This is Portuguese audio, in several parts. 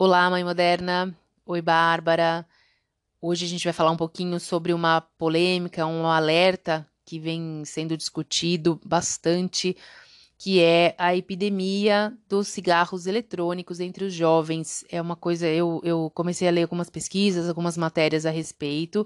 Olá, mãe moderna. Oi, Bárbara. Hoje a gente vai falar um pouquinho sobre uma polêmica, um alerta que vem sendo discutido bastante que é a epidemia dos cigarros eletrônicos entre os jovens. É uma coisa, eu, eu comecei a ler algumas pesquisas, algumas matérias a respeito,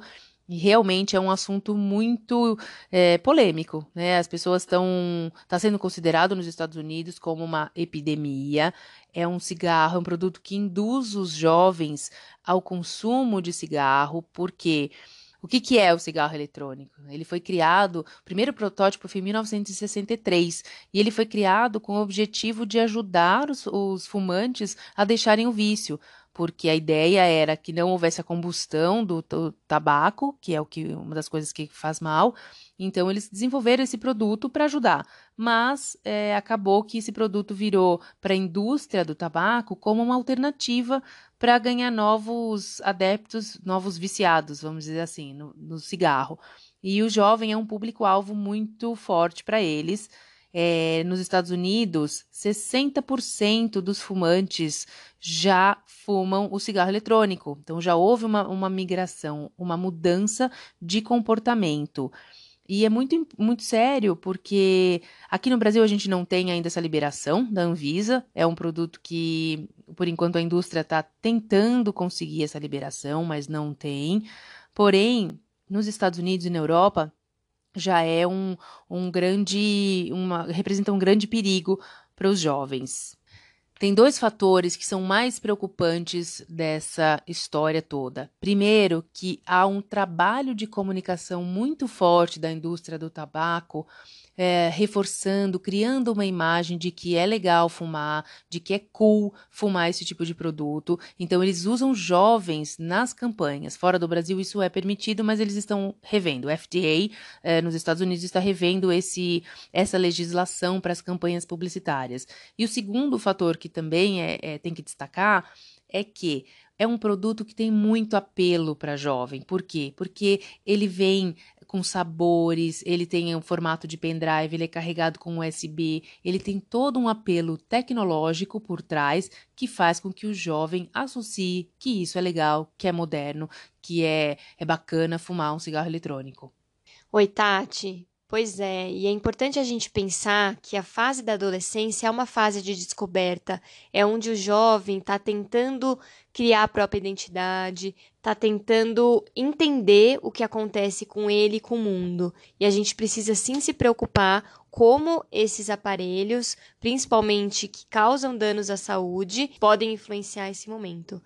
e realmente é um assunto muito é, polêmico, né? As pessoas estão. Está sendo considerado nos Estados Unidos como uma epidemia. É um cigarro, é um produto que induz os jovens ao consumo de cigarro, porque? O que, que é o cigarro eletrônico? Ele foi criado, o primeiro protótipo foi em 1963, e ele foi criado com o objetivo de ajudar os, os fumantes a deixarem o vício porque a ideia era que não houvesse a combustão do, do, tabaco, que é o que uma das coisas que faz mal. Então eles desenvolveram esse produto para ajudar, mas é, acabou que esse produto virou para a indústria do tabaco como uma alternativa para ganhar novos adeptos, novos viciados, vamos dizer assim, no, no cigarro. E o jovem é um público-alvo muito forte para eles. É, nos Estados Unidos, 60% dos fumantes já fumam o cigarro eletrônico. Então, já houve uma, uma migração, uma mudança de comportamento. E é muito, muito sério, porque aqui no Brasil a gente não tem ainda essa liberação da Anvisa. É um produto que, por enquanto, a indústria está tentando conseguir essa liberação, mas não tem. Porém, nos Estados Unidos e na Europa, já é um, um grande, uma, representa um grande perigo para os jovens. Tem dois fatores que são mais preocupantes dessa história toda. Primeiro, que há um trabalho de comunicação muito forte da indústria do tabaco é, reforçando, criando uma imagem de que é legal fumar, de que é cool fumar esse tipo de produto. Então, eles usam jovens nas campanhas. Fora do Brasil, isso é permitido, mas eles estão revendo. O FDA é, nos Estados Unidos está revendo esse, essa legislação para as campanhas publicitárias. E o segundo fator que também é, é tem que destacar é que é um produto que tem muito apelo para jovem. Por quê? Porque ele vem com sabores, ele tem um formato de pendrive, ele é carregado com USB, ele tem todo um apelo tecnológico por trás que faz com que o jovem associe que isso é legal, que é moderno, que é, é bacana fumar um cigarro eletrônico. Oi, Tati. Pois é, e é importante a gente pensar que a fase da adolescência é uma fase de descoberta, é onde o jovem está tentando criar a própria identidade, está tentando entender o que acontece com ele e com o mundo. E a gente precisa sim se preocupar como esses aparelhos, principalmente que causam danos à saúde, podem influenciar esse momento.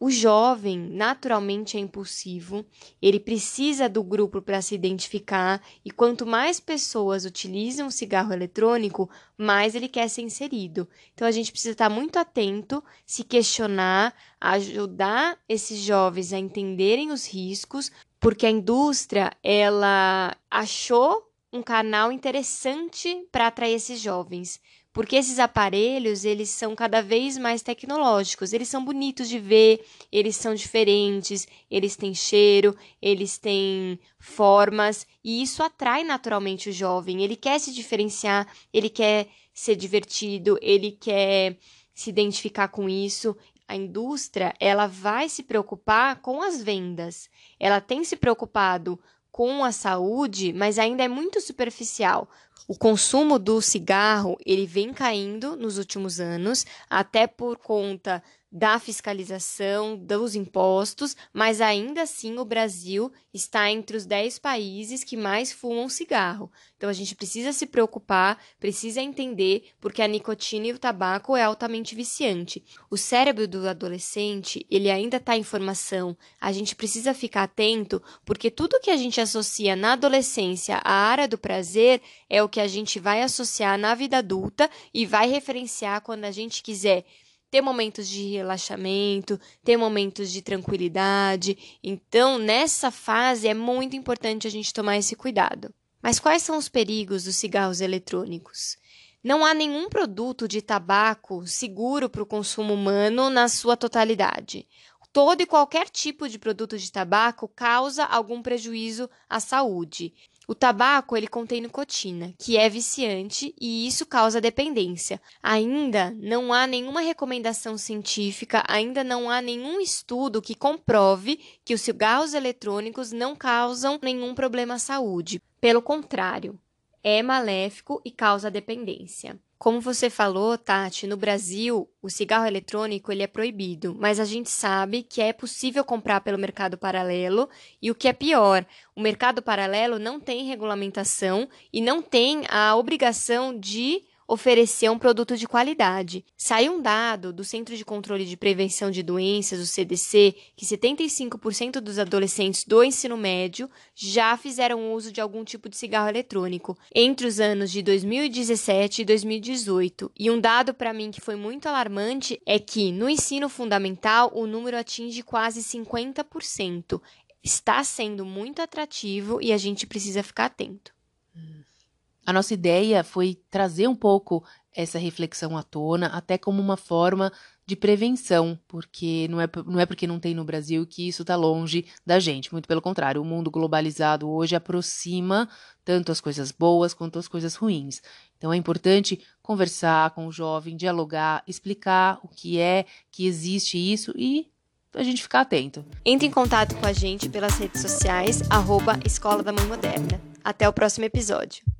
O jovem naturalmente é impulsivo, ele precisa do grupo para se identificar. E quanto mais pessoas utilizam o cigarro eletrônico, mais ele quer ser inserido. Então a gente precisa estar muito atento, se questionar, ajudar esses jovens a entenderem os riscos, porque a indústria ela achou um canal interessante para atrair esses jovens porque esses aparelhos eles são cada vez mais tecnológicos, eles são bonitos de ver, eles são diferentes, eles têm cheiro, eles têm formas e isso atrai naturalmente o jovem. Ele quer se diferenciar, ele quer ser divertido, ele quer se identificar com isso. A indústria ela vai se preocupar com as vendas. Ela tem se preocupado com a saúde, mas ainda é muito superficial, o consumo do cigarro ele vem caindo nos últimos anos, até por conta da fiscalização, dos impostos, mas ainda assim o Brasil está entre os 10 países que mais fumam cigarro. Então a gente precisa se preocupar, precisa entender, porque a nicotina e o tabaco é altamente viciante. O cérebro do adolescente, ele ainda está em formação. A gente precisa ficar atento, porque tudo que a gente associa na adolescência à área do prazer é o que a gente vai associar na vida adulta e vai referenciar quando a gente quiser ter momentos de relaxamento, ter momentos de tranquilidade. Então, nessa fase é muito importante a gente tomar esse cuidado. Mas quais são os perigos dos cigarros eletrônicos? Não há nenhum produto de tabaco seguro para o consumo humano na sua totalidade. Todo e qualquer tipo de produto de tabaco causa algum prejuízo à saúde. O tabaco ele contém nicotina, que é viciante e isso causa dependência. Ainda não há nenhuma recomendação científica, ainda não há nenhum estudo que comprove que os cigarros eletrônicos não causam nenhum problema à saúde. Pelo contrário, é maléfico e causa dependência. Como você falou, Tati, no Brasil o cigarro eletrônico ele é proibido, mas a gente sabe que é possível comprar pelo mercado paralelo e o que é pior, o mercado paralelo não tem regulamentação e não tem a obrigação de oferecer um produto de qualidade. Saiu um dado do Centro de Controle de Prevenção de Doenças, o CDC, que 75% dos adolescentes do ensino médio já fizeram uso de algum tipo de cigarro eletrônico entre os anos de 2017 e 2018. E um dado para mim que foi muito alarmante é que no ensino fundamental o número atinge quase 50%. Está sendo muito atrativo e a gente precisa ficar atento. Hum. A nossa ideia foi trazer um pouco essa reflexão à tona, até como uma forma de prevenção, porque não é, não é porque não tem no Brasil que isso está longe da gente. Muito pelo contrário, o mundo globalizado hoje aproxima tanto as coisas boas quanto as coisas ruins. Então é importante conversar com o jovem, dialogar, explicar o que é, que existe isso e a gente ficar atento. Entre em contato com a gente pelas redes sociais, arroba Escola da Mãe Moderna. Até o próximo episódio.